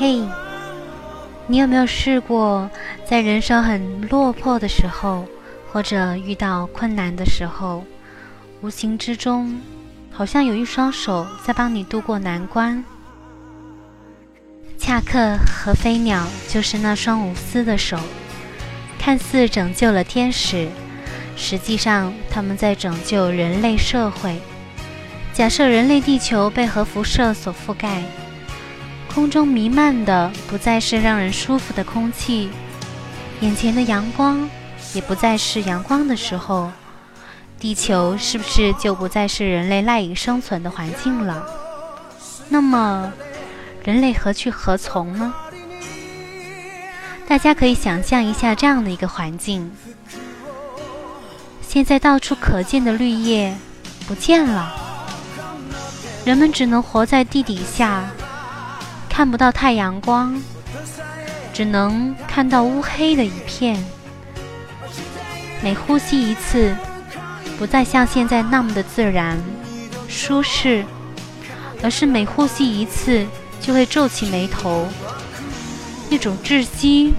嘿，你有没有试过，在人生很落魄的时候，或者遇到困难的时候，无形之中，好像有一双手在帮你渡过难关？恰克和飞鸟就是那双无私的手，看似拯救了天使，实际上他们在拯救人类社会。假设人类地球被核辐射所覆盖。空中弥漫的不再是让人舒服的空气，眼前的阳光也不再是阳光的时候，地球是不是就不再是人类赖以生存的环境了？那么，人类何去何从呢？大家可以想象一下这样的一个环境：现在到处可见的绿叶不见了，人们只能活在地底下。看不到太阳光，只能看到乌黑的一片。每呼吸一次，不再像现在那么的自然、舒适，而是每呼吸一次就会皱起眉头，一种窒息。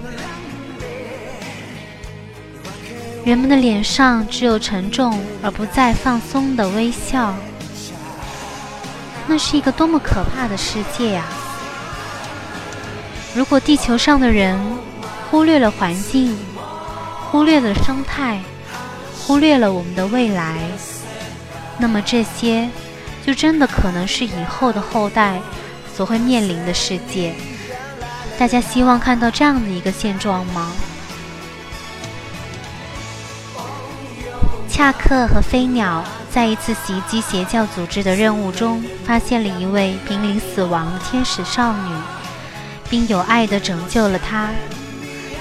人们的脸上只有沉重而不再放松的微笑。那是一个多么可怕的世界呀！如果地球上的人忽略了环境，忽略了生态，忽略了我们的未来，那么这些就真的可能是以后的后代所会面临的世界。大家希望看到这样的一个现状吗？恰克和飞鸟在一次袭击邪教组织的任务中，发现了一位濒临死亡的天使少女。并有爱的拯救了他，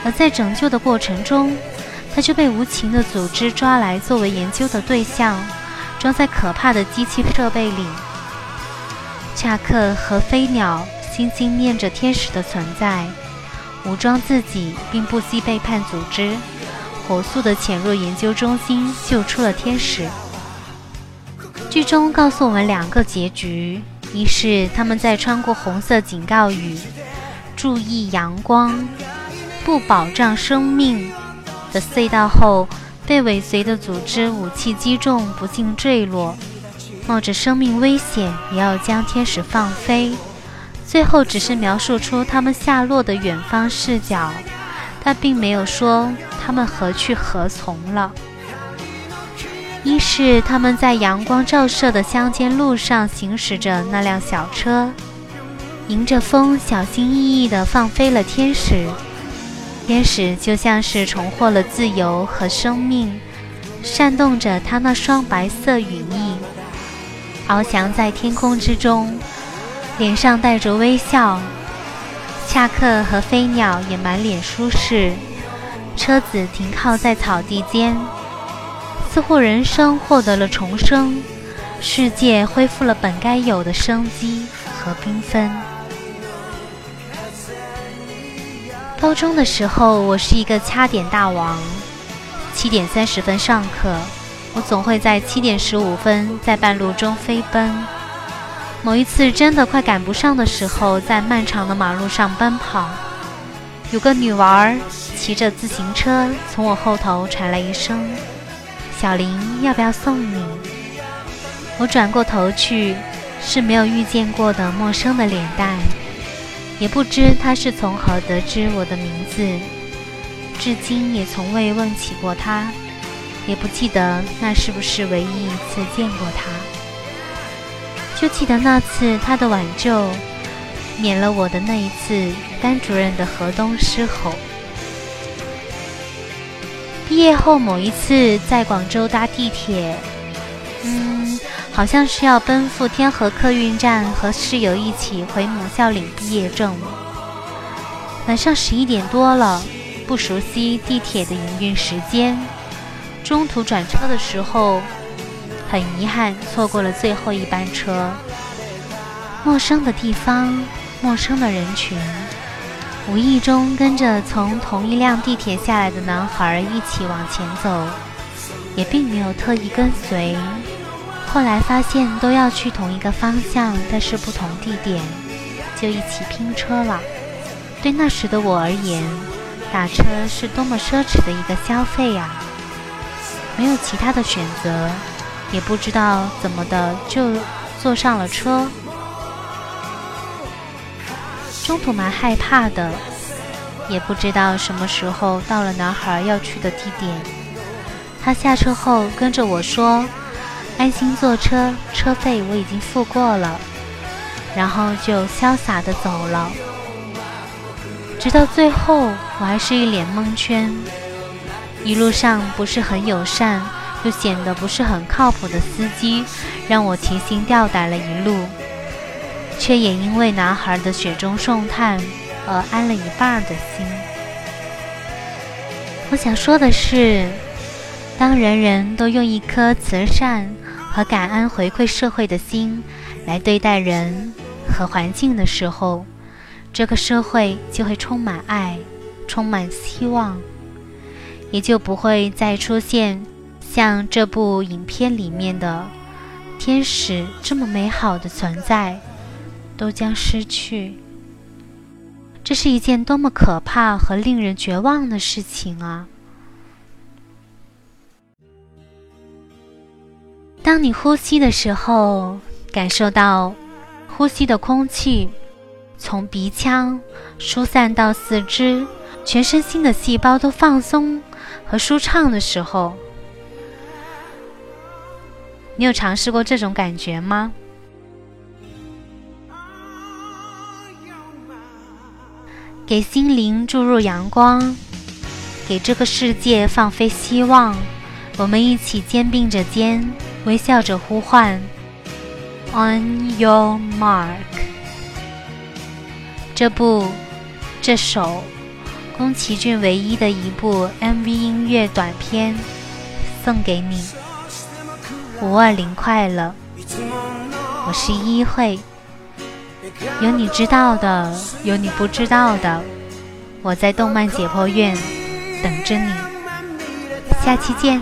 而在拯救的过程中，他就被无情的组织抓来作为研究的对象，装在可怕的机器设备里。恰克和飞鸟心心念着天使的存在，武装自己，并不惜背叛组织，火速地潜入研究中心，救出了天使。剧中告诉我们两个结局：一是他们在穿过红色警告语。注意阳光，不保障生命的隧道后，被尾随的组织武器击中，不幸坠落，冒着生命危险也要将天使放飞。最后只是描述出他们下落的远方视角，他并没有说他们何去何从了。一是他们在阳光照射的乡间路上行驶着那辆小车。迎着风，小心翼翼地放飞了天使。天使就像是重获了自由和生命，扇动着他那双白色羽翼，翱翔在天空之中，脸上带着微笑。恰克和飞鸟也满脸舒适。车子停靠在草地间，似乎人生获得了重生，世界恢复了本该有的生机和缤纷。高中的时候，我是一个掐点大王。七点三十分上课，我总会在七点十五分在半路中飞奔。某一次真的快赶不上的时候，在漫长的马路上奔跑，有个女娃儿骑着自行车从我后头传来一声：“小林，要不要送你？”我转过头去，是没有遇见过的陌生的脸蛋。也不知他是从何得知我的名字，至今也从未问起过他，也不记得那是不是唯一一次见过他。就记得那次他的挽救，免了我的那一次班主任的河东狮吼。毕业后某一次在广州搭地铁，嗯。好像是要奔赴天河客运站和室友一起回母校领毕业证。晚上十一点多了，不熟悉地铁的营运时间，中途转车的时候，很遗憾错过了最后一班车。陌生的地方，陌生的人群，无意中跟着从同一辆地铁下来的男孩一起往前走，也并没有特意跟随。后来发现都要去同一个方向，但是不同地点，就一起拼车了。对那时的我而言，打车是多么奢侈的一个消费呀！没有其他的选择，也不知道怎么的就坐上了车。中途蛮害怕的，也不知道什么时候到了男孩要去的地点。他下车后跟着我说：“安心坐车，车费我已经付过了。”然后就潇洒的走了。直到最后，我还是一脸蒙圈。一路上不是很友善，又显得不是很靠谱的司机，让我提心吊胆了一路，却也因为男孩的雪中送炭而安了一半的心。我想说的是，当人人都用一颗慈善和感恩回馈社会的心来对待人和环境的时候，这个社会就会充满爱，充满希望，也就不会再出现像这部影片里面的天使这么美好的存在，都将失去。这是一件多么可怕和令人绝望的事情啊！当你呼吸的时候，感受到呼吸的空气。从鼻腔疏散到四肢，全身心的细胞都放松和舒畅的时候，你有尝试过这种感觉吗？给心灵注入阳光，给这个世界放飞希望，我们一起肩并着肩，微笑着呼唤：On your mark。这部、这首宫崎骏唯一的一部 MV 音乐短片，送给你。五二零快乐！我是一慧，有你知道的，有你不知道的，我在动漫解剖院等着你。下期见。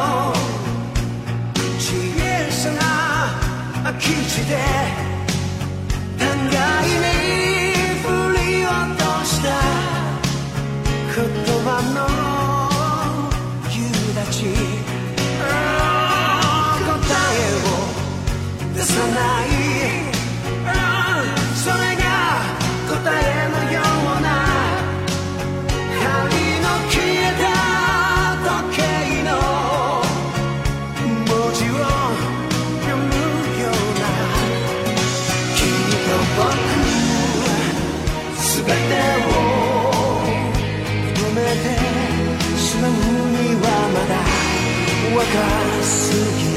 基地で若すぎ